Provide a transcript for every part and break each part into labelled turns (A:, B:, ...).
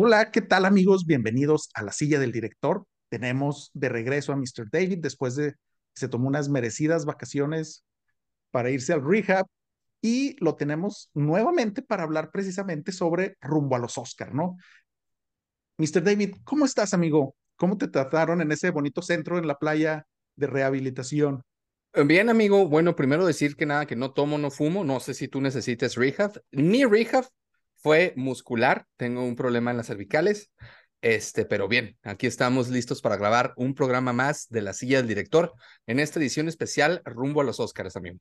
A: Hola, ¿qué tal amigos? Bienvenidos a la silla del director. Tenemos de regreso a Mr. David después de que se tomó unas merecidas vacaciones para irse al rehab y lo tenemos nuevamente para hablar precisamente sobre rumbo a los Oscar, ¿no? Mr. David, ¿cómo estás, amigo? ¿Cómo te trataron en ese bonito centro en la playa de rehabilitación?
B: Bien, amigo. Bueno, primero decir que nada, que no tomo, no fumo. No sé si tú necesites rehab. Mi rehab fue muscular. Tengo un problema en las cervicales. Este, pero bien, aquí estamos listos para grabar un programa más de la silla del director en esta edición especial rumbo a los Oscars, amigo.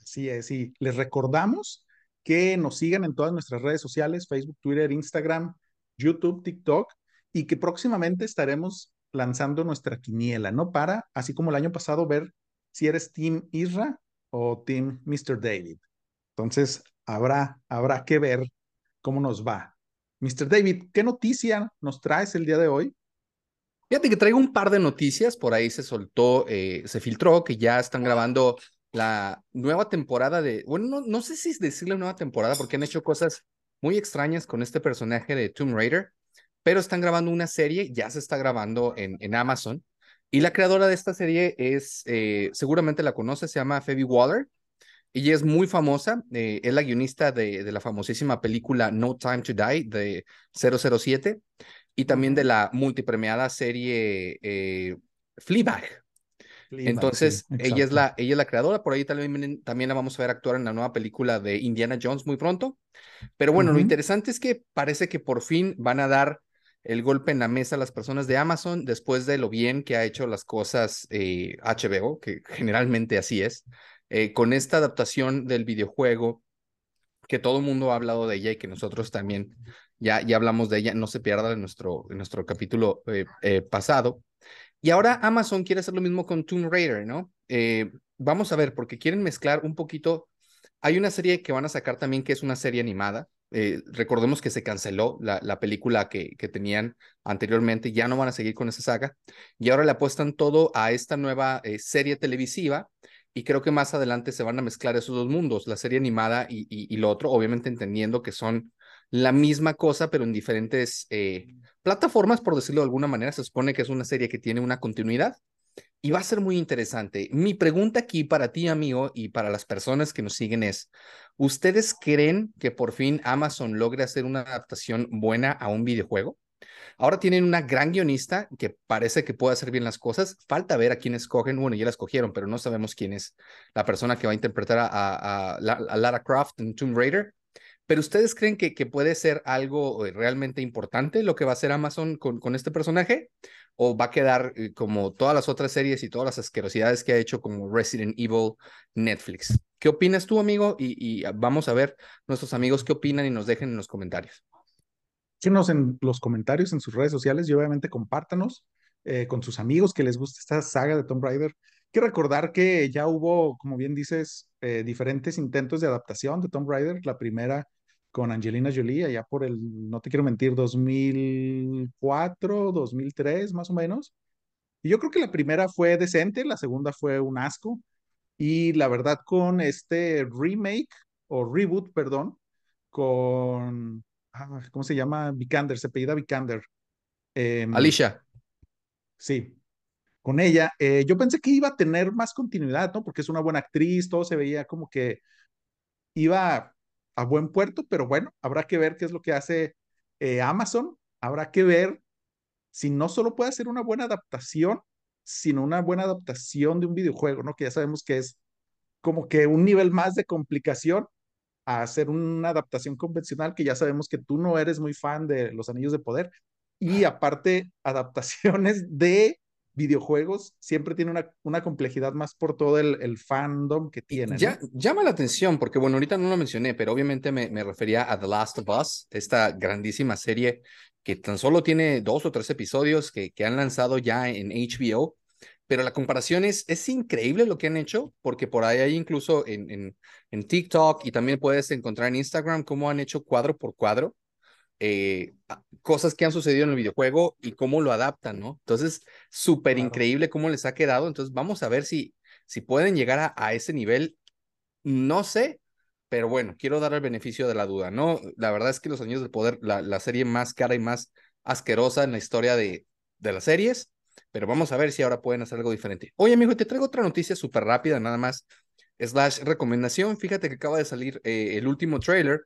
A: Así es, y les recordamos que nos sigan en todas nuestras redes sociales, Facebook, Twitter, Instagram, YouTube, TikTok, y que próximamente estaremos lanzando nuestra quiniela, ¿no? Para, así como el año pasado, ver si eres Team Isra o Team Mr. David. Entonces, habrá, habrá que ver cómo nos va. Mr. David, ¿qué noticia nos traes el día de hoy?
B: Fíjate que traigo un par de noticias, por ahí se soltó, eh, se filtró que ya están grabando la nueva temporada de, bueno, no, no sé si es decirle nueva temporada porque han hecho cosas muy extrañas con este personaje de Tomb Raider pero están grabando una serie, ya se está grabando en, en Amazon, y la creadora de esta serie es, eh, seguramente la conoce, se llama Phoebe Waller, y es muy famosa, eh, es la guionista de, de, la famosísima película No Time to Die de 007, y también de la multipremiada serie eh, Fleabag. Entonces, sí, ella, es la, ella es la creadora, por ahí también, también la vamos a ver actuar en la nueva película de Indiana Jones muy pronto. Pero bueno, uh -huh. lo interesante es que parece que por fin van a dar el golpe en la mesa a las personas de Amazon después de lo bien que ha hecho las cosas eh, HBO, que generalmente así es, eh, con esta adaptación del videojuego, que todo el mundo ha hablado de ella y que nosotros también ya, ya hablamos de ella, no se pierda en nuestro, nuestro capítulo eh, eh pasado. Y ahora Amazon quiere hacer lo mismo con Tomb Raider, ¿no? Vamos a ver, porque quieren mezclar un poquito. Hay una serie que van a sacar también que es una serie animada, recordemos que se canceló la, la película que, que, tenían anteriormente, ya no van a seguir con esa saga, y ahora le apuestan todo a esta nueva serie televisiva, y creo que más adelante se van a mezclar esos dos mundos, la serie animada y, y, y lo otro, obviamente entendiendo que son la misma cosa, pero en diferentes eh, plataformas, por decirlo de alguna manera, se supone que es una serie que tiene una continuidad, y va a ser muy interesante. Mi pregunta aquí para ti, amigo, y para las personas que nos siguen es, ¿ustedes creen que por fin Amazon logre hacer una adaptación buena a un videojuego? Ahora tienen una gran guionista que parece que puede hacer bien las cosas. Falta ver a quién escogen. Bueno, ya la escogieron, pero no sabemos quién es la persona que va a interpretar a, Lara Croft en Tomb Raider. Pero ustedes creen que, puede ser algo eh, realmente importante lo que va a hacer Amazon con, con este personaje? ¿O va a quedar eh, como todas las otras series y todas las asquerosidades que ha hecho como Resident Evil Netflix? ¿Qué opinas tú, amigo? Y, y vamos a ver nuestros amigos qué opinan y nos dejen en los comentarios.
A: Síguenos en los comentarios, en sus redes sociales y obviamente compártanos eh, con sus amigos que les guste esta saga de Tomb Raider. Hay que recordar que ya hubo, como bien dices, eh, diferentes intentos de adaptación de Tomb Raider. La primera con Angelina Jolie, allá por el, no te quiero mentir, 2004, 2003 más o menos. Y yo creo que la primera fue decente, la segunda fue un asco. Y la verdad con este remake o reboot, perdón, con, ah, ¿cómo se llama? Vikander, se apellida Vikander.
B: Eh, Alicia.
A: Sí, con ella. Eh, yo pensé que iba a tener más continuidad, ¿no? Porque es una buena actriz, todo se veía como que iba a buen puerto, pero bueno, habrá que ver qué es lo que hace eh, Amazon, habrá que ver si no solo puede hacer una buena adaptación, sino una buena adaptación de un videojuego, ¿no? Que ya sabemos que es como que un nivel más de complicación a hacer una adaptación convencional, que ya sabemos que tú no eres muy fan de los Anillos de Poder, y aparte adaptaciones de videojuegos siempre tiene una, una complejidad más por todo el, el fandom que tiene.
B: Ya, ¿no? Llama la atención, porque bueno, ahorita no lo mencioné, pero obviamente me, me, refería a The Last of Us, esta grandísima serie que tan solo tiene dos o tres episodios que, que han lanzado ya en HBO, pero la comparación es, es increíble lo que han hecho, porque por ahí hay incluso en, en, en TikTok y también puedes encontrar en Instagram cómo han hecho cuadro por cuadro eh, cosas que han sucedido en el videojuego y cómo lo adaptan, ¿no? Entonces, súper claro. increíble cómo les ha quedado. Entonces, vamos a ver si, si pueden llegar a, a, ese nivel. No sé, pero bueno, quiero dar el beneficio de la duda, ¿no? La verdad es que Los Anillos del Poder, la, la serie más cara y más asquerosa en la historia de, de las series, pero vamos a ver si ahora pueden hacer algo diferente. Oye, amigo, te traigo otra noticia súper rápida, nada más, slash recomendación. Fíjate que acaba de salir eh, el último trailer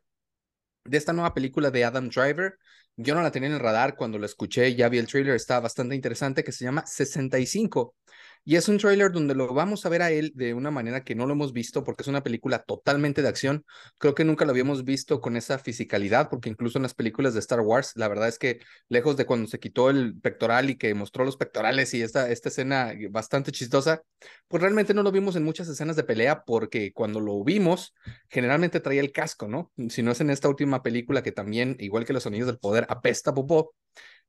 B: de esta nueva película de Adam Driver. Yo no la tenía en el radar, cuando la escuché ya vi el trailer, está bastante interesante, que se llama 65. Y es un trailer donde lo vamos a ver a él de una manera que no lo hemos visto porque es una película totalmente de acción. Creo que nunca lo habíamos visto con esa fisicalidad porque incluso en las películas de Star Wars, la verdad es que lejos de cuando se quitó el pectoral y que mostró los pectorales y esta, esta escena bastante chistosa, pues realmente no lo vimos en muchas escenas de pelea porque cuando lo vimos, generalmente traía el casco, ¿no? Si no es en esta última película que también, igual que los sonidos del poder, apesta popó,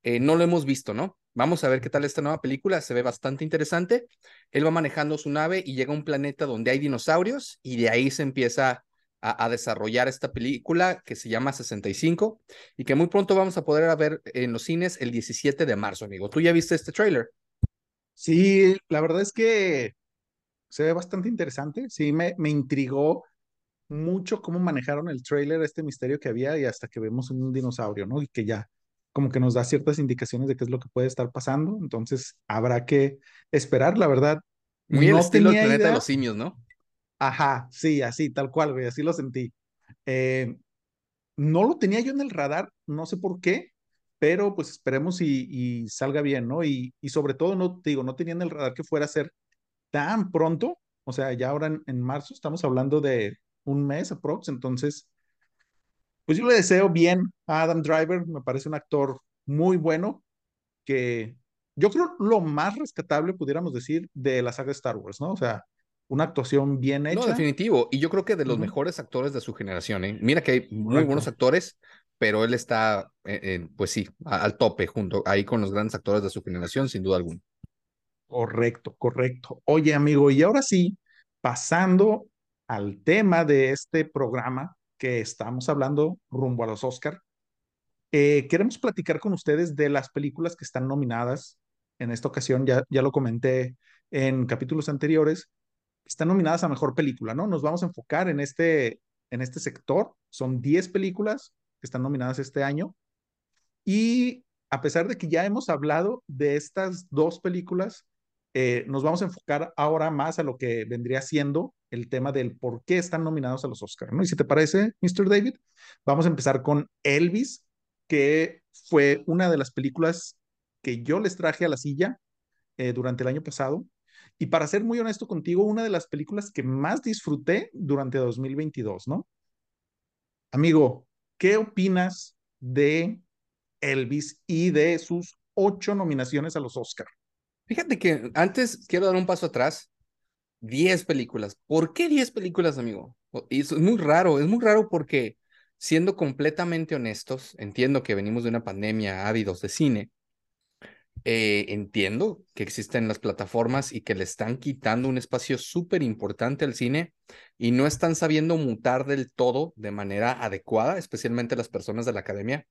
B: eh, no lo hemos visto, ¿no? Vamos a ver qué tal esta nueva película, se ve bastante interesante. Él va manejando su nave y llega a un planeta donde hay dinosaurios y de ahí se empieza a, desarrollar esta película que se llama 65 y que muy pronto vamos a poder ver en los cines el 17 de marzo, amigo. ¿Tú ya viste este trailer?
A: Sí, la verdad es que se ve bastante interesante. Sí, me, me intrigó mucho cómo manejaron el trailer, este misterio que había y hasta que vemos un dinosaurio, ¿no? Y que ya como que nos da ciertas indicaciones de qué es lo que puede estar pasando, entonces habrá que esperar, la verdad.
B: Muy no el estilo del planeta de los simios, ¿no?
A: Ajá, sí, así, tal cual, güey, así lo sentí. Eh, no lo tenía yo en el radar, no sé por qué, pero pues esperemos y, salga bien, ¿no? Y, y, sobre todo, no te digo, no tenía en el radar que fuera a ser tan pronto, o sea, ya ahora en, en marzo estamos hablando de un mes aprox, entonces pues yo le deseo bien a Adam Driver, me parece un actor muy bueno, que yo creo lo más rescatable, pudiéramos decir, de la saga Star Wars, ¿no? O sea, una actuación bien hecha. No,
B: definitivo. Y yo creo que de los mejores actores de su generación, ¿eh? Mira que hay muy buenos actores, pero él está, pues sí, al tope, junto ahí con los grandes actores de su generación, sin duda alguna.
A: Correcto, correcto. Oye, amigo, y ahora sí, pasando al tema de este programa, que estamos hablando rumbo a los Oscar, eh, queremos platicar con ustedes de las películas que están nominadas. En esta ocasión, ya, ya lo comenté en capítulos anteriores, están nominadas a Mejor Película, ¿no? Nos vamos a enfocar en este, en este sector. Son 10 películas que están nominadas este año. Y a pesar de que ya hemos hablado de estas dos películas, eh, nos vamos a enfocar ahora más a lo que vendría siendo el tema del por qué están nominados a los Oscars, ¿no? Y si te parece, Mr. David, vamos a empezar con Elvis, que fue una de las películas que yo les traje a la silla eh, durante el año pasado. Y para ser muy honesto contigo, una de las películas que más disfruté durante 2022, ¿no? Amigo, ¿qué opinas de Elvis y de sus ocho nominaciones a los Oscars?
B: Fíjate que antes quiero dar un paso atrás 10 películas. ¿Por qué 10 películas, amigo? Y es muy raro, es muy raro porque, siendo completamente honestos, entiendo que venimos de una pandemia ávidos de cine. Eh, entiendo que existen las plataformas y que le están quitando un espacio súper importante al cine y no están sabiendo mutar del todo de manera adecuada, especialmente las personas de la academia.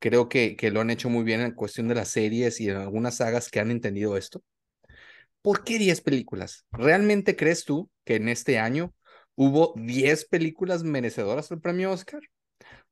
B: Creo que, que lo han hecho muy bien en cuestión de las series y en algunas sagas que han entendido esto. ¿Por qué 10 películas? ¿Realmente crees tú que en este año hubo 10 películas merecedoras del premio Oscar?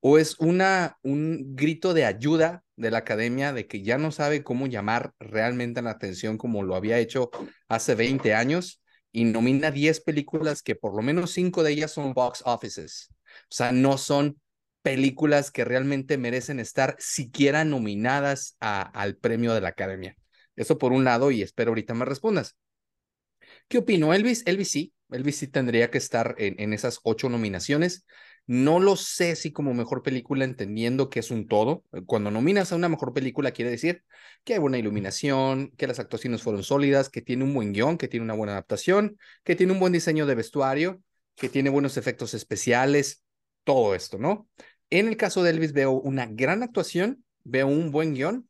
B: ¿O es una, un grito de ayuda de la academia de que ya no sabe cómo llamar realmente la atención como lo había hecho hace 20 años y nomina 10 películas que por lo menos 5 de ellas son box offices? O sea, no son películas que realmente merecen estar siquiera nominadas al premio de la academia. Eso por un lado, y espero ahorita me respondas. ¿Qué opino? Elvis, Elvis sí, Elvis sí tendría que estar en, en esas ocho nominaciones. No lo sé si como mejor película, entendiendo que es un todo. Cuando nominas a una mejor película, quiere decir que hay buena iluminación, que las actuaciones fueron sólidas, que tiene un buen guion, que tiene una buena adaptación, que tiene un buen diseño de vestuario, que tiene buenos efectos especiales, todo esto, ¿no? En el caso de Elvis veo una gran actuación, veo un buen guion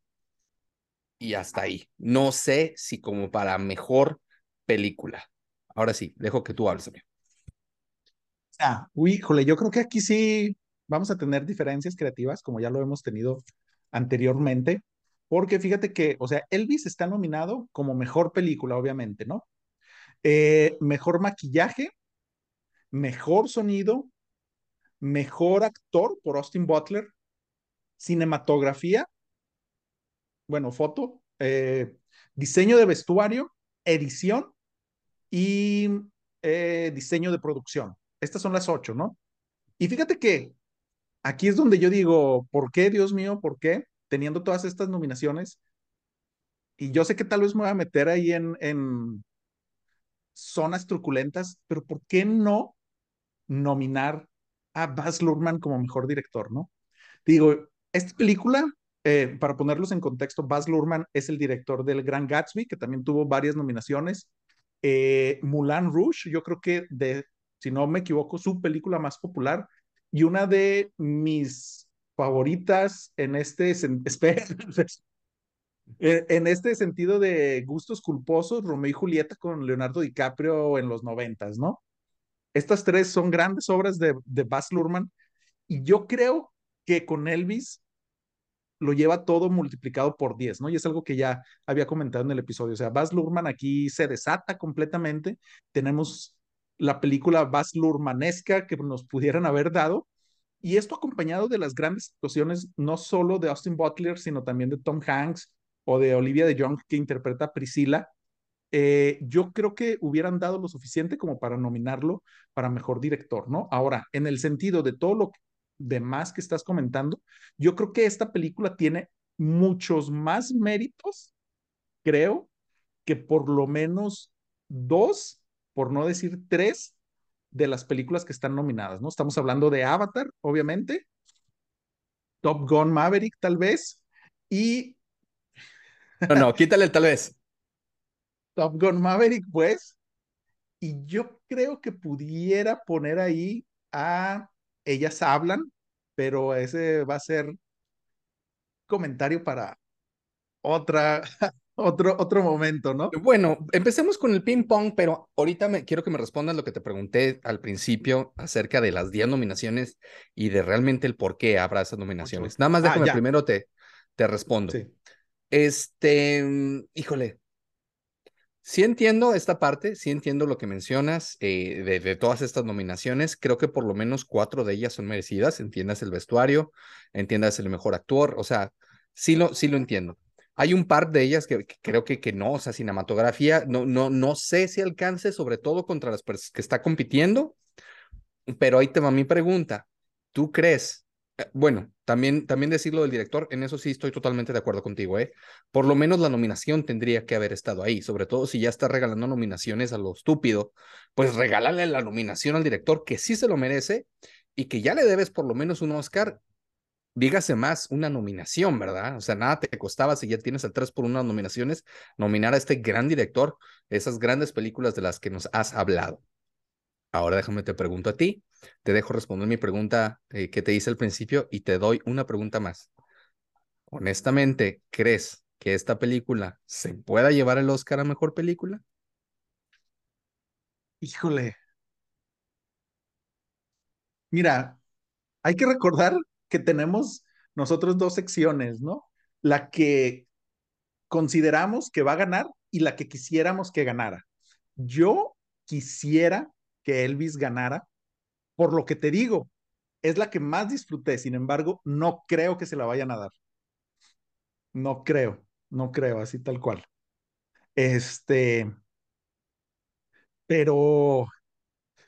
B: y hasta ahí. No sé si como para mejor película. Ahora sí, dejo que tú hables.
A: Ah, uy, híjole, yo creo que aquí sí vamos a tener diferencias creativas, como ya lo hemos tenido anteriormente, porque fíjate que, o sea, Elvis está nominado como mejor película, obviamente, ¿no? Eh, mejor maquillaje, mejor sonido, mejor actor por Austin Butler, cinematografía, bueno, foto, eh, diseño de vestuario, edición y eh, diseño de producción. Estas son las ocho, ¿no? Y fíjate que aquí es donde yo digo, ¿por qué, Dios mío? ¿Por qué? Teniendo todas estas nominaciones. Y yo sé que tal vez me voy a meter ahí en, en zonas truculentas, pero ¿por qué no nominar a Baz Luhrmann como mejor director, no? Digo, esta película, eh, para ponerlos en contexto, Baz Luhrmann es el director del Gran Gatsby, que también tuvo varias nominaciones. Eh, Moulin Rouge, yo creo que de, si no me equivoco, su película más popular y una de mis favoritas en este, en este sentido de gustos culposos, Romeo y Julieta con Leonardo DiCaprio en los noventas, ¿no? Estas tres son grandes obras de, de Baz Luhrmann y yo creo que con Elvis lo lleva todo multiplicado por 10, ¿no? Y es algo que ya había comentado en el episodio. O sea, Baz Luhrmann aquí se desata completamente. Tenemos la película Baz Luhrmannesca que nos pudieran haber dado. Y esto acompañado de las grandes actuaciones, no solo de Austin Butler, sino también de Tom Hanks o de Olivia de Jong, que interpreta a Priscila. Eh, yo creo que hubieran dado lo suficiente como para nominarlo para mejor director, ¿no? Ahora, en el sentido de todo lo demás que estás comentando, yo creo que esta película tiene muchos más méritos, creo, que por lo menos dos, por no decir tres, de las películas que están nominadas, ¿no? Estamos hablando de Avatar, obviamente, Top Gun Maverick, tal vez, y...
B: No, no, quítale tal vez.
A: Top Gun Maverick, pues, y yo creo que pudiera poner ahí a Ellas Hablan, pero ese va a ser comentario para otra, otro, otro momento, ¿no?
B: Bueno, empecemos con el ping pong, pero ahorita me, quiero que me respondas lo que te pregunté al principio acerca de las 10 nominaciones y de realmente el por qué habrá esas nominaciones. Nada más ah, déjame primero te, te respondo. Sí. Este, híjole, Sí entiendo esta parte, sí entiendo lo que mencionas eh, de, todas estas nominaciones. Creo que por lo menos cuatro de ellas son merecidas. Entiendas el vestuario, entiendas el mejor actor, o sea, sí lo, sí lo entiendo. Hay un par de ellas que, creo que, que no, o sea, cinematografía, no, no, no sé si alcance, sobre todo contra las personas que está compitiendo, pero ahí te va mi pregunta. ¿Tú crees bueno, también, también decirlo del director, en eso sí estoy totalmente de acuerdo contigo, ¿eh? Por lo menos la nominación tendría que haber estado ahí, sobre todo si ya está regalando nominaciones a lo estúpido, pues regálale la nominación al director que sí se lo merece y que ya le debes por lo menos un Oscar, dígase más, una nominación, ¿verdad? O sea, nada te costaba si ya tienes 3 por una nominaciones, nominar a este gran director, esas grandes películas de las que nos has hablado. Ahora déjame te pregunto a ti, te dejo responder mi pregunta eh, que te hice al principio y te doy una pregunta más. Honestamente, ¿crees que esta película se pueda llevar el Oscar a mejor película?
A: Híjole. Mira, hay que recordar que tenemos nosotros dos secciones, ¿no? La que consideramos que va a ganar y la que quisiéramos que ganara. Yo quisiera que Elvis ganara, por lo que te digo, es la que más disfruté, sin embargo, no creo que se la vayan a dar. No creo, no creo, así tal cual. Este, pero,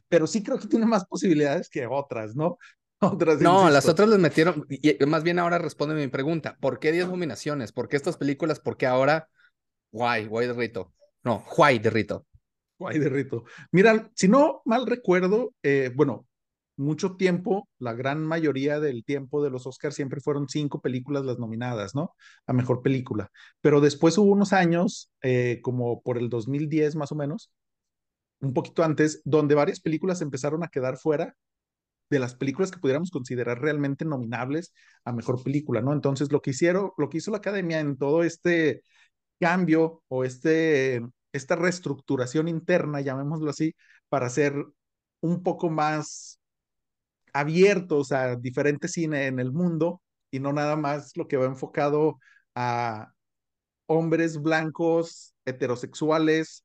A: pero sí creo que tiene más posibilidades que otras, ¿no?
B: Otras, no, las otras les metieron, y más bien ahora responde mi pregunta, ¿por qué 10 nominaciones? ¿Por qué estas películas? ¿Por qué ahora? Guay, guay de rito. No, guay de rito.
A: Guay de rito. Mira, si no mal recuerdo, eh, bueno, mucho tiempo, la gran mayoría del tiempo de los Oscars siempre fueron cinco películas las nominadas, ¿no? A mejor película. Pero después hubo unos años, eh, como por el 2010 más o menos, un poquito antes, donde varias películas empezaron a quedar fuera de las películas que pudiéramos considerar realmente nominables a mejor película, ¿no? Entonces, lo que hicieron, lo que hizo la academia en todo este cambio o este esta reestructuración interna, llamémoslo así, para ser un poco más abiertos a diferente cine en el mundo y no nada más lo que va enfocado a hombres blancos, heterosexuales,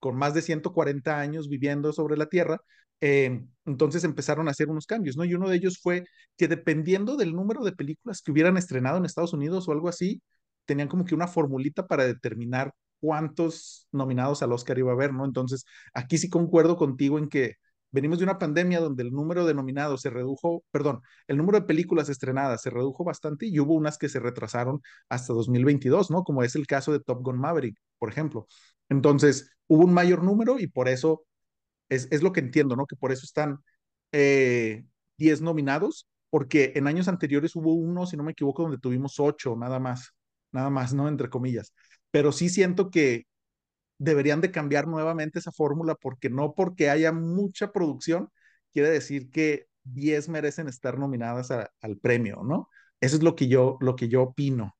A: con más de 140 años viviendo sobre la Tierra, eh, entonces empezaron a hacer unos cambios, ¿no? Y uno de ellos fue que dependiendo del número de películas que hubieran estrenado en Estados Unidos o algo así, tenían como que una formulita para determinar cuántos nominados al Oscar iba a haber, ¿no? Entonces, aquí sí concuerdo contigo en que venimos de una pandemia donde el número de nominados se redujo, perdón, el número de películas estrenadas se redujo bastante y hubo unas que se retrasaron hasta 2022, ¿no? Como es el caso de Top Gun Maverick, por ejemplo. Entonces, hubo un mayor número y por eso es, es lo que entiendo, ¿no? Que por eso están eh, 10 nominados, porque en años anteriores hubo uno, si no me equivoco, donde tuvimos 8, nada más, nada más, ¿no? Entre comillas. Pero sí siento que deberían de cambiar nuevamente esa fórmula, porque no porque haya mucha producción, quiere decir que 10 merecen estar nominadas a, al premio, ¿no? Eso es lo que yo, lo que yo opino.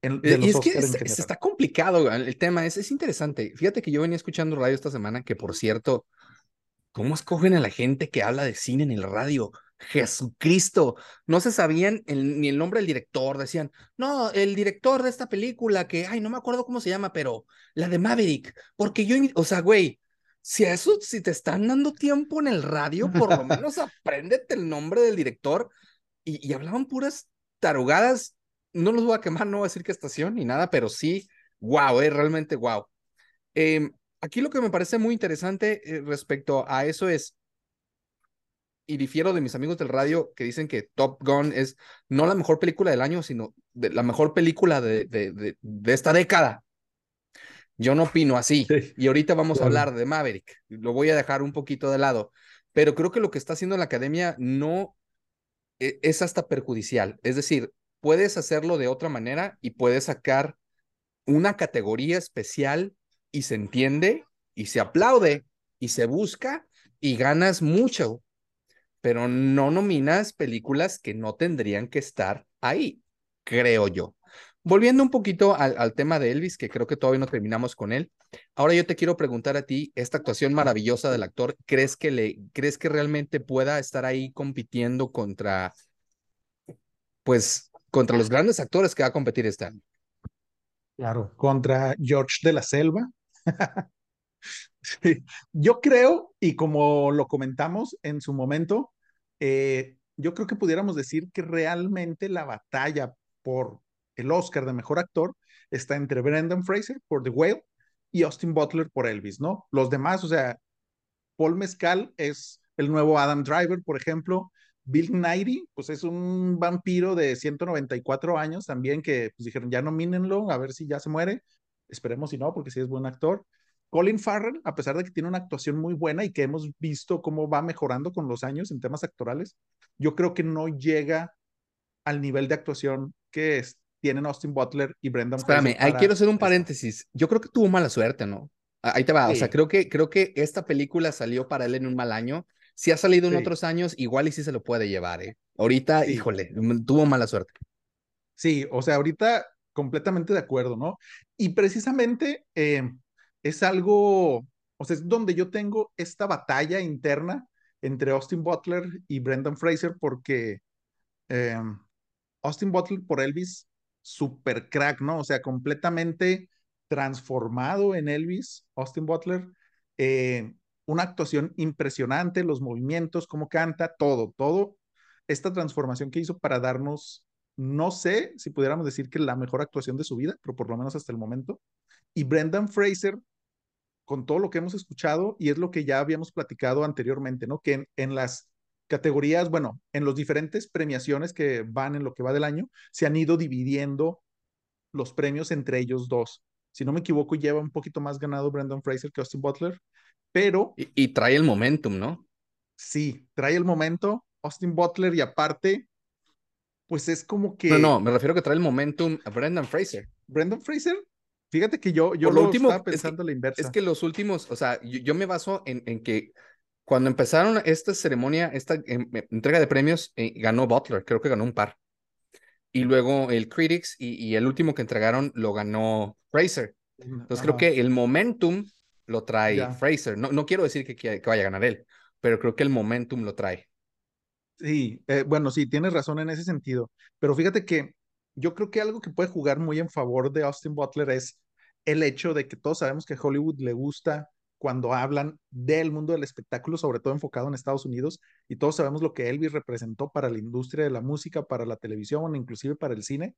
B: En, de y es que es, está complicado el tema, es, es interesante. Fíjate que yo venía escuchando radio esta semana, que por cierto, ¿Cómo escogen a la gente que habla de cine en el radio? Jesucristo, no se sabían ni el nombre del director, decían, no, el director de esta película que, ay, no me acuerdo cómo se llama, pero la de Maverick, porque yo, o sea, güey, si a eso, si te están dando tiempo en el radio, por lo menos apréndete el nombre del director y, y hablaban puras tarugadas, no los voy a quemar, no voy a decir qué estación ni nada, pero sí, wow, eh, realmente wow. Eh, aquí lo que me parece muy interesante eh, respecto a eso es, y difiero de mis amigos del radio que dicen que Top Gun es no la mejor película del año, sino la mejor película de, de, de, esta década. Yo no opino así. y ahorita vamos a hablar de Maverick. Lo voy a dejar un poquito de lado. Pero creo que lo que está haciendo la academia no e, es hasta perjudicial. Es decir, puedes hacerlo de otra manera y puedes sacar una categoría especial y se entiende y se aplaude y se busca y ganas mucho, pero no nominas películas que no tendrían que estar ahí, creo yo. Volviendo un poquito al, tema de Elvis, que creo que todavía no terminamos con él. Ahora yo te quiero preguntar a ti, esta actuación maravillosa del actor, ¿crees que le, crees que realmente pueda estar ahí compitiendo contra, pues, contra los grandes actores que va a competir este año?
A: Claro, contra George de la Selva, Yo creo, y como lo comentamos en su momento, eh, yo creo que pudiéramos decir que realmente la batalla por el Oscar de Mejor Actor está entre Brendan Fraser por The Whale y Austin Butler por Elvis, ¿no? Los demás, o sea, Paul Mescal es el nuevo Adam Driver, por ejemplo. Bill Nighy, pues es un vampiro de 194 años también que pues, dijeron, ya nomínenlo, a ver si ya se muere. Esperemos si no, porque sí es buen actor. Colin Farrell, a pesar de que tiene una actuación muy buena y que hemos visto cómo va mejorando con los años en temas actorales, yo creo que no llega al nivel de actuación que es, tienen Austin Butler y Brendan
B: Espérame, ahí quiero hacer un paréntesis. Yo creo que tuvo mala suerte, ¿no? Ahí te va, o sea, creo que, creo que esta película salió para él en un mal año. Si ha salido en otros años, igual y sí se lo puede llevar, ¿eh? Ahorita, híjole, tuvo mala suerte.
A: Sí, o sea, ahorita completamente de acuerdo, ¿no? Y precisamente eh, es algo, o sea, es donde yo tengo esta batalla interna entre Austin Butler y Brendan Fraser porque eh, Austin Butler por Elvis, super crack, ¿no? O sea, completamente transformado en Elvis, Austin Butler. Eh, una actuación impresionante, los movimientos, cómo canta, todo, todo. Esta transformación que hizo para darnos no sé si pudiéramos decir que la mejor actuación de su vida, pero por lo menos hasta el momento. Y Brendan Fraser, con todo lo que hemos escuchado, y es lo que ya habíamos platicado anteriormente, ¿no? Que en, las categorías, bueno, en los diferentes premiaciones que van en lo que va del año, se han ido dividiendo los premios entre ellos dos. Si no me equivoco, lleva un poquito más ganado Brendan Fraser que Austin Butler, pero...
B: Y, y trae el momentum, ¿no?
A: Sí, trae el momento. Austin Butler y aparte pues es como que...
B: No, no, me refiero a que trae el momentum a Brendan Fraser.
A: Brendan Fraser, fíjate que yo, yo lo, último, estaba pensando
B: es
A: la inversa.
B: Es que los últimos, o sea, yo, me baso en, en, que cuando empezaron esta ceremonia, esta em, em, entrega de premios, eh, ganó Butler, creo que ganó un par. Y luego el Critics y, y el último que entregaron lo ganó Fraser. Entonces creo que el momentum lo trae Fraser. No, no quiero decir que, que vaya a ganar él, pero creo que el momentum lo trae.
A: Sí, eh, bueno, sí, tienes razón en ese sentido, pero fíjate que yo creo que algo que puede jugar muy en favor de Austin Butler es el hecho de que todos sabemos que Hollywood le gusta cuando hablan del mundo del espectáculo, sobre todo enfocado en Estados Unidos, y todos sabemos lo que Elvis representó para la industria de la música, para la televisión, inclusive para el cine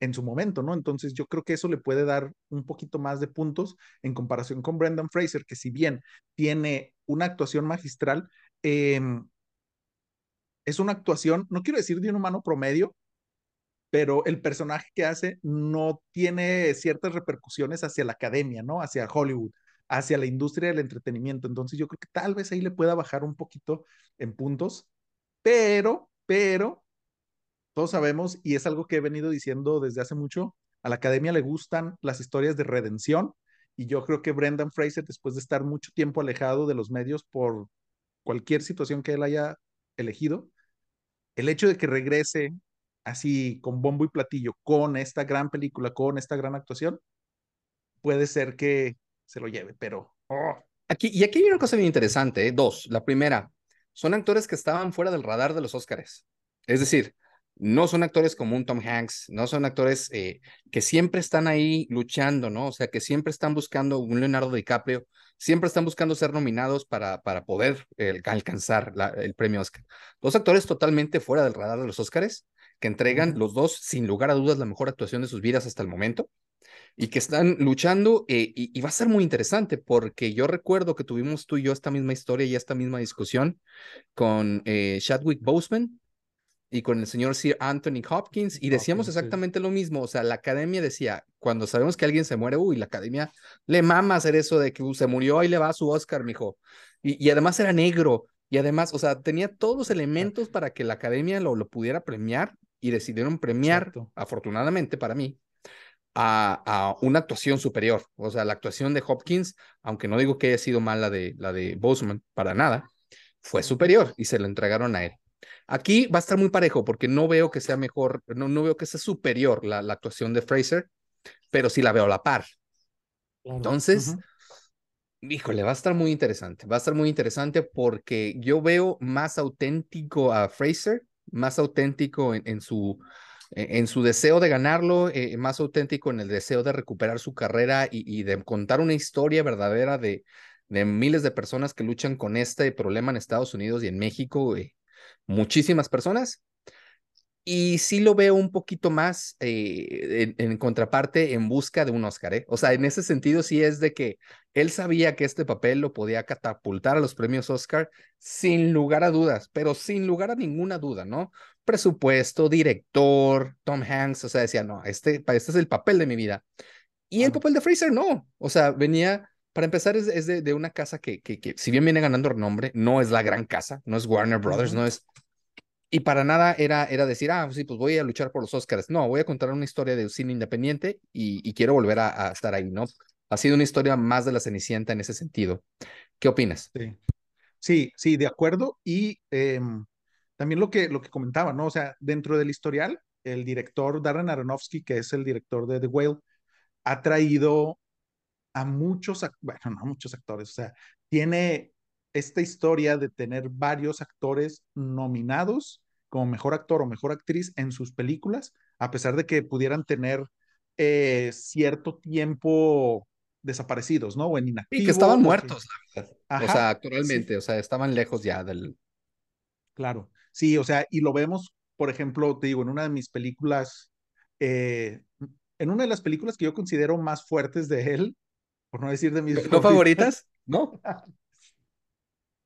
A: en su momento, ¿no? Entonces yo creo que eso le puede dar un poquito más de puntos en comparación con Brendan Fraser, que si bien tiene una actuación magistral, eh, es una actuación, no quiero decir de un humano promedio, pero el personaje que hace no tiene ciertas repercusiones hacia la academia, ¿no? Hacia Hollywood, hacia la industria del entretenimiento. Entonces yo creo que tal vez ahí le pueda bajar un poquito en puntos, pero, pero, todos sabemos, y es algo que he venido diciendo desde hace mucho, a la academia le gustan las historias de redención, y yo creo que Brendan Fraser, después de estar mucho tiempo alejado de los medios por cualquier situación que él haya elegido, el hecho de que regrese así con bombo y platillo con esta gran película, con esta gran actuación, puede ser que se lo lleve, pero... Oh.
B: Aquí, y aquí hay una cosa bien interesante, ¿eh? dos. La primera, son actores que estaban fuera del radar de los Oscars. Es decir, no son actores como un Tom Hanks, no son actores eh, que siempre están ahí luchando, ¿no? O sea, que siempre están buscando un Leonardo DiCaprio, siempre están buscando ser nominados para, para poder eh, alcanzar la, el premio Oscar. Dos actores totalmente fuera del radar de los Oscars, que entregan los dos, sin lugar a dudas, la mejor actuación de sus vidas hasta el momento, y que están luchando, eh, y, y, va a ser muy interesante, porque yo recuerdo que tuvimos tú y yo esta misma historia y esta misma discusión con Chadwick Boseman, y con el señor Sir Anthony Hopkins y decíamos exactamente lo mismo, o sea, la academia decía, cuando sabemos que alguien se muere, uy, la academia le mama hacer eso de que uh, se murió y le va a su Oscar, mijo. Y, y además era negro y además, o sea, tenía todos los elementos para que la academia lo, lo pudiera premiar y decidieron premiar, Exacto. afortunadamente para mí, a, a, una actuación superior. O sea, la actuación de Hopkins, aunque no digo que haya sido mal la de, la de Boseman, para nada, fue superior y se lo entregaron a él. Aquí va a estar muy parejo porque no veo que sea mejor, no, no veo que sea superior la, la actuación de Fraser, pero sí la veo a la par. Entonces, uh -huh. híjole, va a estar muy interesante, va a estar muy interesante porque yo veo más auténtico a Fraser, más auténtico en, su, en su deseo de ganarlo, eh, más auténtico en el deseo de recuperar su carrera y, y de contar una historia verdadera de, de, miles de personas que luchan con este problema en Estados Unidos y en México. Eh, muchísimas personas. Y sí lo veo un poquito más eh, en, en, contraparte en busca de un Oscar. ¿eh? O sea, en ese sentido sí es de que él sabía que este papel lo podía catapultar a los premios Oscar sin lugar a dudas, pero sin lugar a ninguna duda, ¿no? Presupuesto, director, Tom Hanks, o sea, decía, no, este, este es el papel de mi vida. Y el papel de Fraser no, o sea, venía para empezar, es, es de, de, una casa que, que, que, si bien viene ganando renombre, no es la gran casa, no es Warner Brothers, no es. Y para nada era, era decir, ah, sí, pues voy a luchar por los Oscars. No, voy a contar una historia de cine independiente y, quiero volver a, estar ahí, ¿no? Ha sido una historia más de la Cenicienta en ese sentido. ¿Qué opinas?
A: Sí, sí, sí de acuerdo. Y eh, también lo que, lo que comentaba, ¿no? O sea, dentro del historial, el director Darren Aronofsky, que es el director de The Whale, ha traído a muchos, bueno, no a muchos actores, o sea, tiene esta historia de tener varios actores nominados como mejor actor o mejor actriz en sus películas, a pesar de que pudieran tener eh, cierto tiempo desaparecidos, ¿no? O en inactivo.
B: Y que estaban muertos, la verdad. O sea, actualmente, sí. o sea, estaban lejos ya del...
A: Claro, sí, o sea, y lo vemos, por ejemplo, te digo, en una de mis películas, eh, en una de las películas que yo considero más fuertes de él, por no decir de mis
B: ¿No favoritas?
A: ¿No?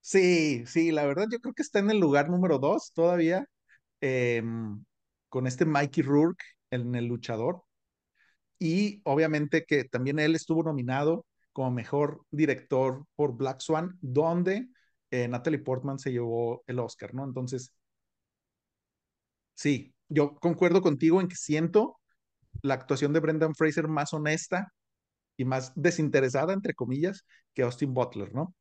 A: sí, sí, la verdad yo creo que está en el lugar número dos todavía, eh, con este Mikey Rourke en El Luchador. Y obviamente que también él estuvo nominado como mejor director por Black Swan, donde eh, Natalie Portman se llevó el Oscar, ¿no? Entonces, sí, yo concuerdo contigo en que siento la actuación de Brendan Fraser más honesta y más desinteresada, entre comillas, que Austin Butler, ¿no?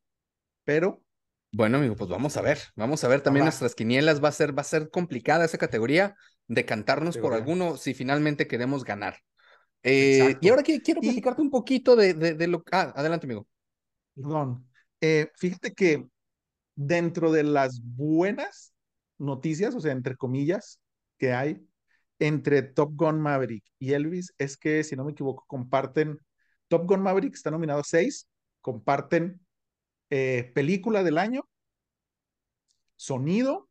A: Pero...
B: Bueno, amigo, pues vamos a ver, vamos a ver también Ajá. nuestras quinielas, va a ser, va a ser complicada esa categoría, de cantarnos por alguno si finalmente queremos ganar. Eh, y ahora que, quiero platicarte y... un poquito de, de, de, lo... Ah, adelante, amigo.
A: Perdón. Eh, fíjate que dentro de las buenas noticias, o sea, entre comillas, que hay entre Top Gun Maverick y Elvis, es que, si no me equivoco, comparten Top Gun Maverick está nominado a seis, comparten eh, película del año, sonido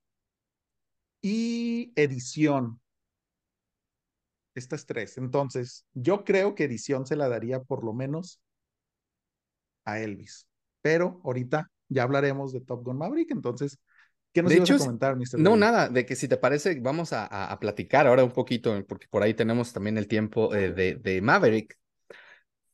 A: y edición. Estas tres. Entonces, yo creo que edición se la daría por lo menos a Elvis. Pero ahorita ya hablaremos de Top Gun Maverick, entonces, ¿qué nos
B: de
A: ibas
B: hecho,
A: a comentar, Mr.
B: No,
A: David?
B: nada, de que si te parece, vamos a, a, a platicar ahora un poquito, porque por ahí tenemos también el tiempo eh, de, de Maverick.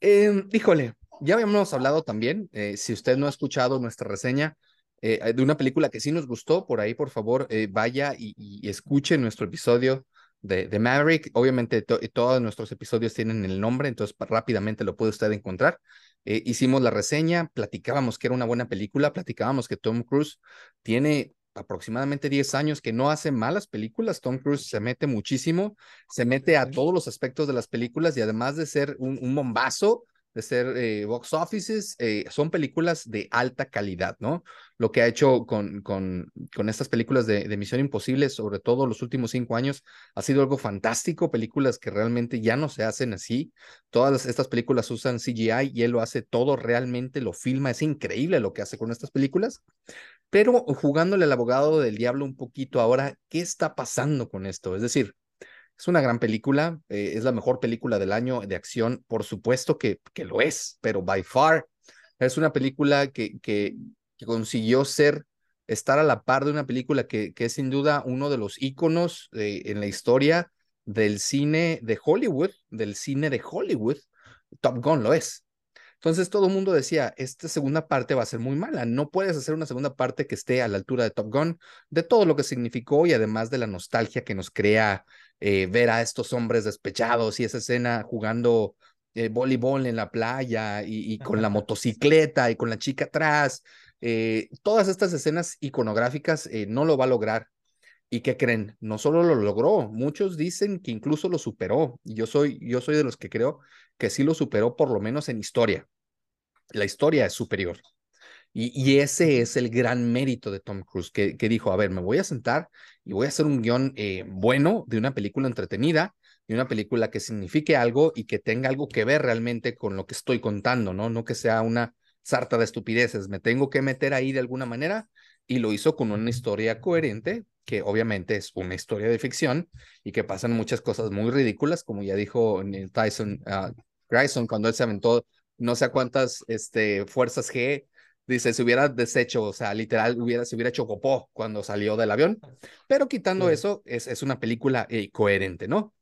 B: Eh, híjole, ya habíamos hablado también, eh, si usted no ha escuchado nuestra reseña eh, de una película que sí nos gustó, por ahí por favor eh, vaya y, y, escuche nuestro episodio de, de Maverick. Obviamente to todos nuestros episodios tienen el nombre, entonces rápidamente lo puede usted encontrar. Eh, hicimos la reseña, platicábamos que era una buena película, platicábamos que Tom Cruise tiene aproximadamente 10 años que no hace malas películas. Tom Cruise se mete muchísimo, se mete a todos los aspectos de las películas y además de ser un, un bombazo, de ser eh, box offices, eh, son películas de alta calidad, ¿no? Lo que ha hecho con, con, con estas películas de, de, Misión Imposible, sobre todo los últimos cinco años, ha sido algo fantástico, películas que realmente ya no se hacen así. Todas estas películas usan CGI y él lo hace todo, realmente lo filma, es increíble lo que hace con estas películas. Pero jugándole al abogado del diablo un poquito ahora, ¿qué está pasando con esto? Es decir, es una gran película, eh, es la mejor película del año de acción, por supuesto que, que lo es, pero by far es una película que, que, consiguió ser, estar a la par de una película que, que es sin duda uno de los íconos eh, en la historia del cine de Hollywood, del cine de Hollywood. Top Gun lo es. Entonces todo el mundo decía, esta segunda parte va a ser muy mala, no puedes hacer una segunda parte que esté a la altura de Top Gun, de todo lo que significó y además de la nostalgia que nos crea eh, ver a estos hombres despechados y esa escena jugando eh, voleibol en la playa y, y, con la motocicleta y con la chica atrás. Eh, todas estas escenas iconográficas no lo va a lograr. ¿Y qué creen? No solo lo logró, muchos dicen que incluso lo superó. Y yo soy, yo soy de los que creo que sí lo superó por lo menos en historia. La historia es superior. Y, y, ese es el gran mérito de Tom Cruise, que, que, dijo, a ver, me voy a sentar y voy a hacer un guion eh, bueno de una película entretenida, de una película que signifique algo y que tenga algo que ver realmente con lo que estoy contando, ¿no? No que sea una sarta de estupideces, me tengo que meter ahí de alguna manera y lo hizo con una historia coherente, que obviamente es una historia de ficción y que pasan muchas cosas muy ridículas, como ya dijo Tyson uh, Grayson cuando él se aventó no sé cuántas este, fuerzas G Dice, se hubiera deshecho, o sea, literal, hubiera, se hubiera hecho popó cuando salió del avión. Pero quitando sí. eso, es, es, una película eh, coherente, ¿no?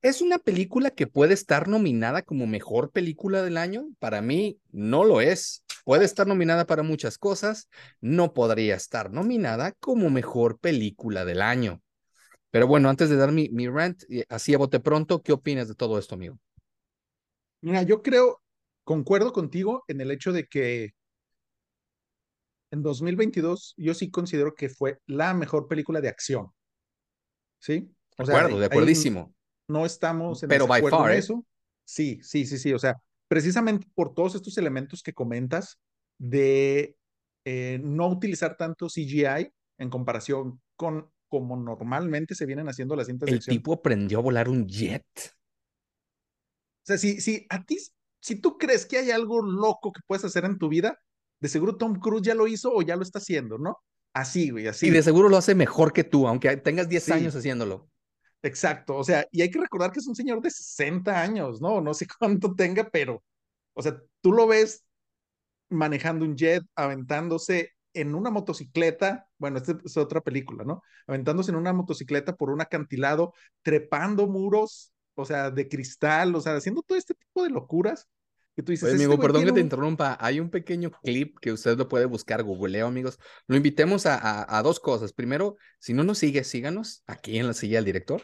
B: ¿Es una película que puede estar nominada como mejor película del año? Para mí, no lo es. Puede estar nominada para muchas cosas, no podría estar nominada como mejor película del año. Pero bueno, antes de dar mi, mi rant, así a bote pronto, ¿qué opinas de todo esto, amigo?
A: Mira, yo creo, concuerdo contigo en el hecho de que en 2022 yo sí considero que fue la mejor película de acción. ¿Sí?
B: O de acuerdo, sea, de acuerdísimo.
A: No estamos en
B: Pero by far,
A: ¿eh? eso. Sí, sí, sí, sí. O sea, precisamente por todos estos elementos que comentas de eh, no utilizar tanto CGI en comparación con como normalmente se vienen haciendo las cintas
B: El
A: de acción.
B: tipo aprendió a volar un jet.
A: O sea, si, si a ti, si tú crees que hay algo loco que puedes hacer en tu vida, de seguro Tom Cruise ya lo hizo o ya lo está haciendo, ¿no? Así, güey, así.
B: Y de seguro lo hace mejor que tú, aunque tengas 10 sí. años haciéndolo.
A: Exacto, o sea, y hay que recordar que es un señor de 60 años, ¿no? No sé cuánto tenga, pero, o sea, tú lo ves manejando un jet, aventándose en una motocicleta, bueno, esta es otra película, ¿no? Aventándose en una motocicleta por un acantilado, trepando muros, o sea, de cristal, o sea, haciendo todo este tipo de locuras que tú dices.
B: Oye, amigo, este perdón que te un... interrumpa. Hay un pequeño clip que usted lo puede buscar, googleo, amigos. Lo invitemos a, a, a, dos cosas. Primero, si no nos sigue, síganos aquí en la silla del director.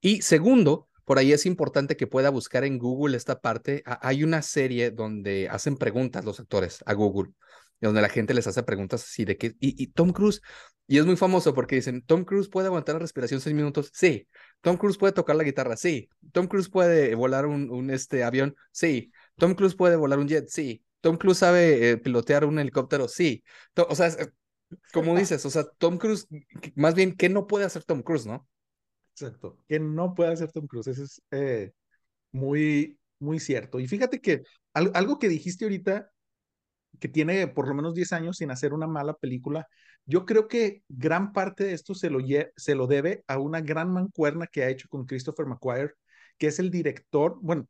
B: Y segundo, por ahí es importante que pueda buscar en Google esta parte. Hay una serie donde hacen preguntas los actores a Google, donde la gente les hace preguntas así de que, y, y Tom Cruise, y es muy famoso porque dicen, Tom Cruise puede aguantar la respiración seis minutos, sí. Tom Cruise puede tocar la guitarra, sí. Tom Cruise puede volar un, un este, avión, sí. Tom Cruise puede volar un jet, sí. Tom Cruise sabe eh, pilotear un helicóptero, sí. To o sea, es, como dices, o sea, Tom Cruise, más bien, ¿qué no puede hacer Tom Cruise, no?
A: Exacto, que no puede hacer Tom Cruise, eso es eh, muy, muy cierto. Y fíjate que al, algo que dijiste ahorita que tiene por lo menos 10 años sin hacer una mala película. Yo creo que gran parte de esto se lo, se lo debe a una gran mancuerna que ha hecho con Christopher McQuire, que es el director, bueno,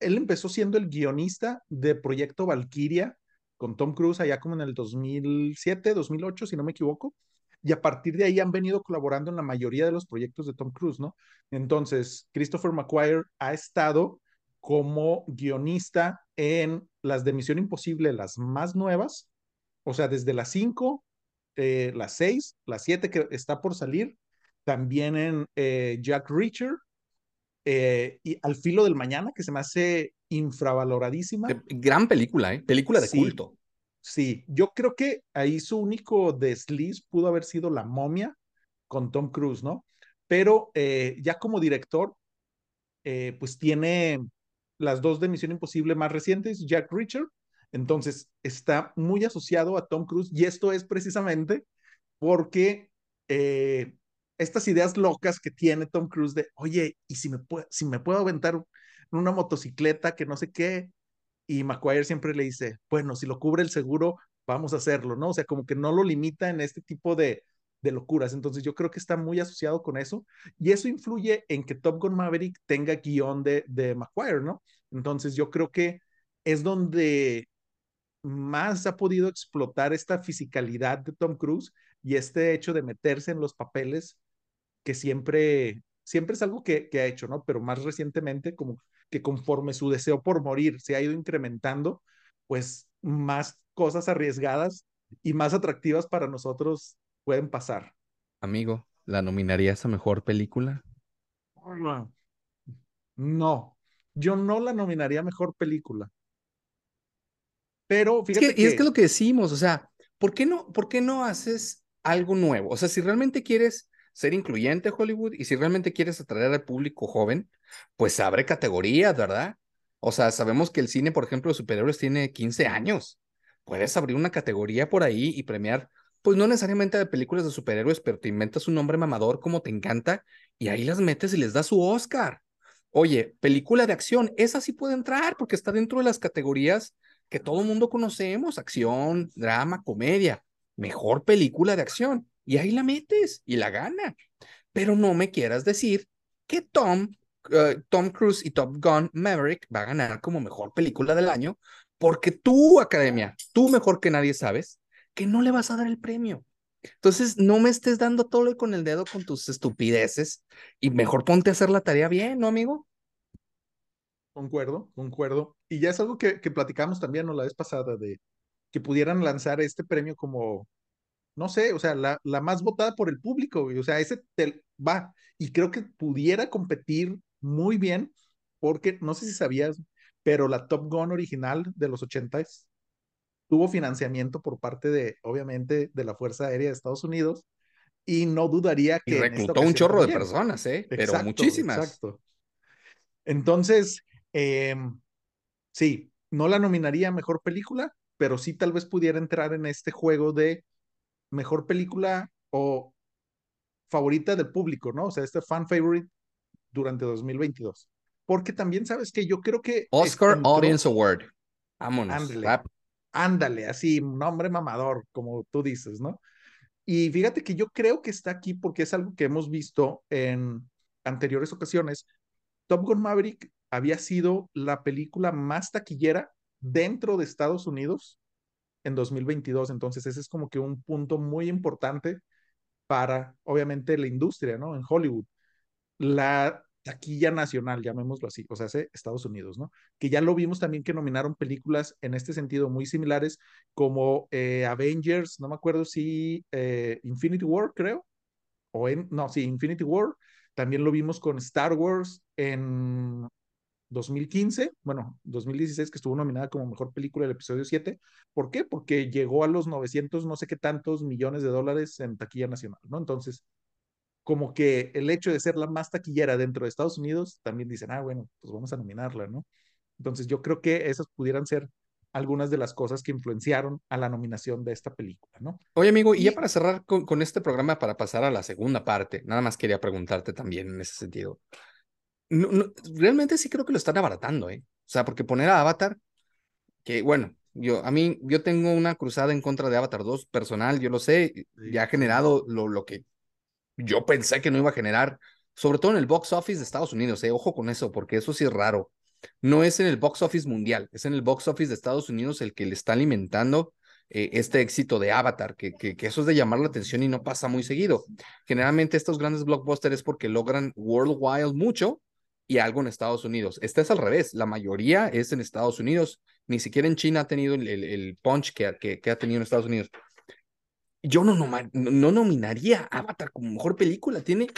A: él empezó siendo el guionista de Proyecto Valkyria con Tom Cruise allá como en el 2007, 2008, si no me equivoco. Y a partir de ahí han venido colaborando en la mayoría de los proyectos de Tom Cruise, ¿no? Entonces, Christopher McQuire ha estado como guionista en las de Misión Imposible, las más nuevas, o sea, desde las 5, eh, las 6, las 7 que está por salir, también en eh, Jack Reacher, eh, y Al filo del mañana, que se me hace infravaloradísima.
B: Gran película, ¿eh? Película de culto.
A: Sí, yo creo que ahí su único desliz pudo haber sido La momia con Tom Cruise, ¿no? Pero eh, ya como director, eh, pues tiene las dos de Misión Imposible más recientes, Jack Reacher, entonces está muy asociado a Tom Cruise y esto es precisamente porque estas ideas locas que tiene Tom Cruise de, oye, ¿y si me, puedo, si me puedo aventar una motocicleta que no sé qué? Y McQuire siempre le dice, bueno, si lo cubre el seguro, vamos a hacerlo, ¿no? O sea, como que no lo limita en este tipo de, de locuras. Entonces yo creo que está muy asociado con eso y eso influye en que Top Gun Maverick tenga guion de, de McQuire, ¿no? Entonces yo creo que es donde más ha podido explotar esta fisicalidad de Tom Cruise y este hecho de meterse en los papeles que siempre, siempre es algo que, que ha hecho, ¿no? Pero más recientemente, como que conforme su deseo por morir se ha ido incrementando, pues más cosas arriesgadas y más atractivas para nosotros pueden pasar.
B: Amigo, ¿la nominarías a mejor película?
A: No, yo no la nominaría a mejor película. Pero fíjate
B: que, Y es que lo que decimos, o sea, ¿por qué no, por qué no haces algo nuevo? O sea, si realmente quieres ser incluyente Hollywood y si realmente quieres atraer al público joven, pues abre categorías, ¿verdad? O sea, sabemos que el cine, por ejemplo, de superhéroes tiene 15 años. Puedes abrir una categoría por ahí y premiar, pues no necesariamente de películas de superhéroes, pero te inventas un nombre mamador como te encanta y ahí las metes y les das su Oscar. Oye, película de acción, esa sí puede entrar porque está dentro de las categorías que todo el mundo conocemos, acción, drama, comedia. Mejor película de acción y ahí la metes y la gana. Pero no me quieras decir que Tom, eh, Tom Cruise y Top Gun Maverick va a ganar como mejor película del año, porque tú, academia, tú mejor que nadie sabes que no le vas a dar el premio. Entonces, no me estés dando todo con el dedo con tus estupideces y mejor ponte a hacer la tarea bien, ¿no, amigo?
A: Concuerdo, concuerdo. Y ya es algo que, que platicamos también la vez pasada de que pudieran lanzar este premio como no sé, o sea, la, la más votada por el público, o sea, ese va. Y creo que pudiera competir muy bien, porque no sé si sabías, pero la Top Gun original de los 80 tuvo financiamiento por parte de, obviamente, de la Fuerza Aérea de Estados Unidos, y no dudaría que...
B: Y reclutó un chorro de personas, ¿eh? Pero muchísimas. Exacto.
A: Entonces, em, sí, no la nominaría mejor película, pero sí tal vez pudiera entrar en este juego de mejor película o favorita del público, ¿no? O sea, este fan favorite durante 2022. Porque también sabes que yo creo que...
B: Oscar Audience Award. Vámonos.
A: Ándale, ándale, así, nombre mamador, como tú dices, ¿no? Y fíjate que yo creo que está aquí porque es algo que hemos visto en anteriores ocasiones. Top Gun Maverick había sido la película más taquillera dentro de Estados Unidos en 2022. Entonces, ese es como que un punto muy importante para, obviamente, la industria, ¿no? En Hollywood. La taquilla nacional, llamémoslo así, o sea, Estados Unidos, ¿no? Que ya lo vimos también que nominaron películas en este sentido muy similares como eh, Avengers, no me acuerdo si eh, Infinity War, creo, o en, no, sí, Infinity War. También lo vimos con Star Wars en 2015, bueno, 2016, que estuvo nominada como mejor película del episodio 7. ¿Por qué? Porque llegó a los 900, no sé qué tantos millones de dólares en taquilla nacional, ¿no? Entonces, como que el hecho de ser la más taquillera dentro de Estados Unidos, también dicen, ah, bueno, pues vamos a nominarla, ¿no? Entonces, yo creo que esas pudieran ser algunas de las cosas que influenciaron a la nominación de esta película, ¿no?
B: Oye, amigo, y, ya para cerrar con, con, este programa, para pasar a la segunda parte, nada más quería preguntarte también en ese sentido realmente sí creo que lo están abaratando, ¿eh? O sea, porque poner a Avatar, que bueno, Yo, a mí, yo tengo una cruzada en contra de Avatar 2 personal, yo lo sé, ya ha generado lo, lo que yo pensé que no iba a generar, sobre todo en el box office de Estados Unidos, eh, ojo con eso, porque eso sí es raro. No es en el box office mundial, es en el box office de Estados Unidos el que le está alimentando eh, este éxito de Avatar, que, que, eso es de llamar la atención y no pasa muy seguido. Generalmente estos grandes blockbusters es porque logran worldwide mucho y algo en Estados Unidos. Este es al revés, la mayoría es en Estados Unidos, ni siquiera en China ha tenido el, punch que, ha tenido en Estados Unidos. Yo no, no, no nominaría Avatar como mejor película, tiene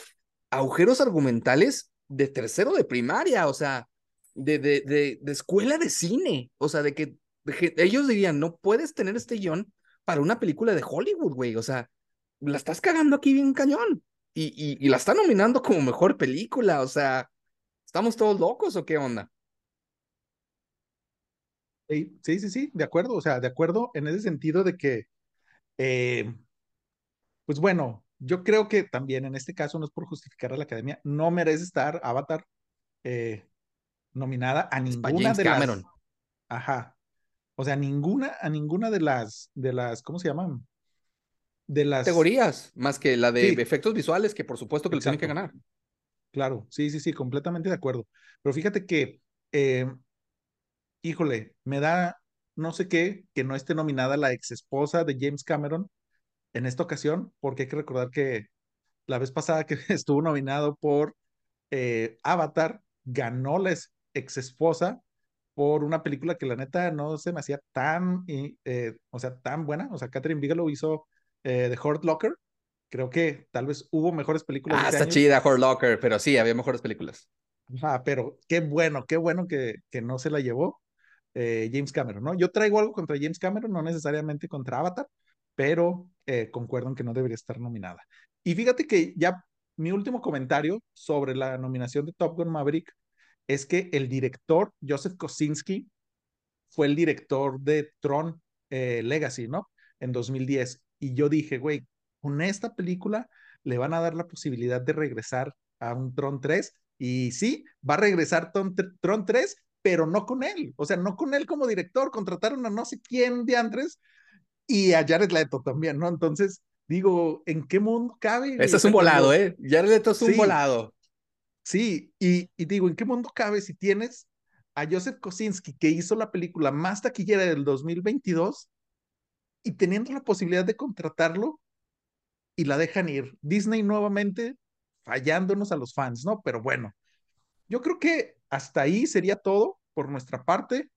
B: agujeros argumentales de tercero de primaria, o sea, de, de, de, de escuela de cine, o sea, de que ellos dirían, no puedes tener este guion para una película de Hollywood, güey, o sea, la estás cagando aquí bien cañón. Y, y, y, la está nominando como mejor película, o sea, ¿estamos todos locos o qué onda?
A: Sí, sí, sí, de acuerdo, o sea, de acuerdo en ese sentido de que, eh, pues bueno, yo creo que también en este caso no es por justificar a la academia, no merece estar Avatar eh, nominada a ninguna de
B: Cameron.
A: las. Ajá. O sea, ninguna, a ninguna de las, de las, ¿cómo se llaman? De las
B: categorías, más que la de sí. efectos visuales, que por supuesto que lo tienen que ganar.
A: Claro, sí, sí, sí, completamente de acuerdo. Pero fíjate que, eh, híjole, me da no sé qué que no esté nominada la ex esposa de James Cameron en esta ocasión, porque hay que recordar que la vez pasada que estuvo nominado por eh, Avatar, ganó la ex esposa por una película que la neta no se me hacía tan, eh, o sea, tan buena. O sea, Catherine Bigelow hizo eh, The Hurt Locker. Creo que tal vez hubo mejores películas.
B: Ah, está año. chida Hurt Locker, pero sí, había mejores películas.
A: Ah, pero qué bueno, qué bueno que, que no se la llevó eh, James Cameron, ¿no? Yo traigo algo contra James Cameron, no necesariamente contra Avatar, pero eh, concuerdo en que no debería estar nominada. Y fíjate que ya mi último comentario sobre la nominación de Top Gun Maverick es que el director, Joseph Kosinski, fue el director de Tron eh, Legacy, ¿no? En 2010. Y yo dije, güey, con esta película le van a dar la posibilidad de regresar a un Tron 3. Y sí, va a regresar Tron, Tron 3, pero no con él. O sea, no con él como director. Contrataron a no sé quién de antes y a Jared Leto también, ¿no? Entonces, digo, ¿en qué mundo cabe?
B: Eso es un volado, ¿eh? Jared Leto es un sí. volado.
A: Sí, y, y, digo, ¿en qué mundo cabe si tienes a Joseph Kosinski, que hizo la película más taquillera del 2022, y teniendo la posibilidad de contratarlo y la dejan ir? Disney nuevamente fallándonos a los fans, ¿no? Pero bueno, yo creo que hasta ahí sería todo por nuestra parte.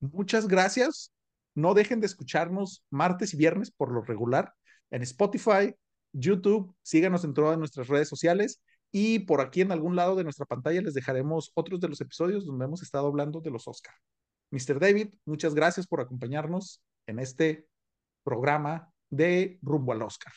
A: Muchas gracias. No dejen de escucharnos martes y viernes por lo regular en Spotify, YouTube. Síganos en todas nuestras redes sociales y por aquí en algún lado de nuestra pantalla les dejaremos otros de los episodios donde hemos estado hablando de los Oscar. Mr. David, muchas gracias por acompañarnos en este programa de Rumbo al Oscar.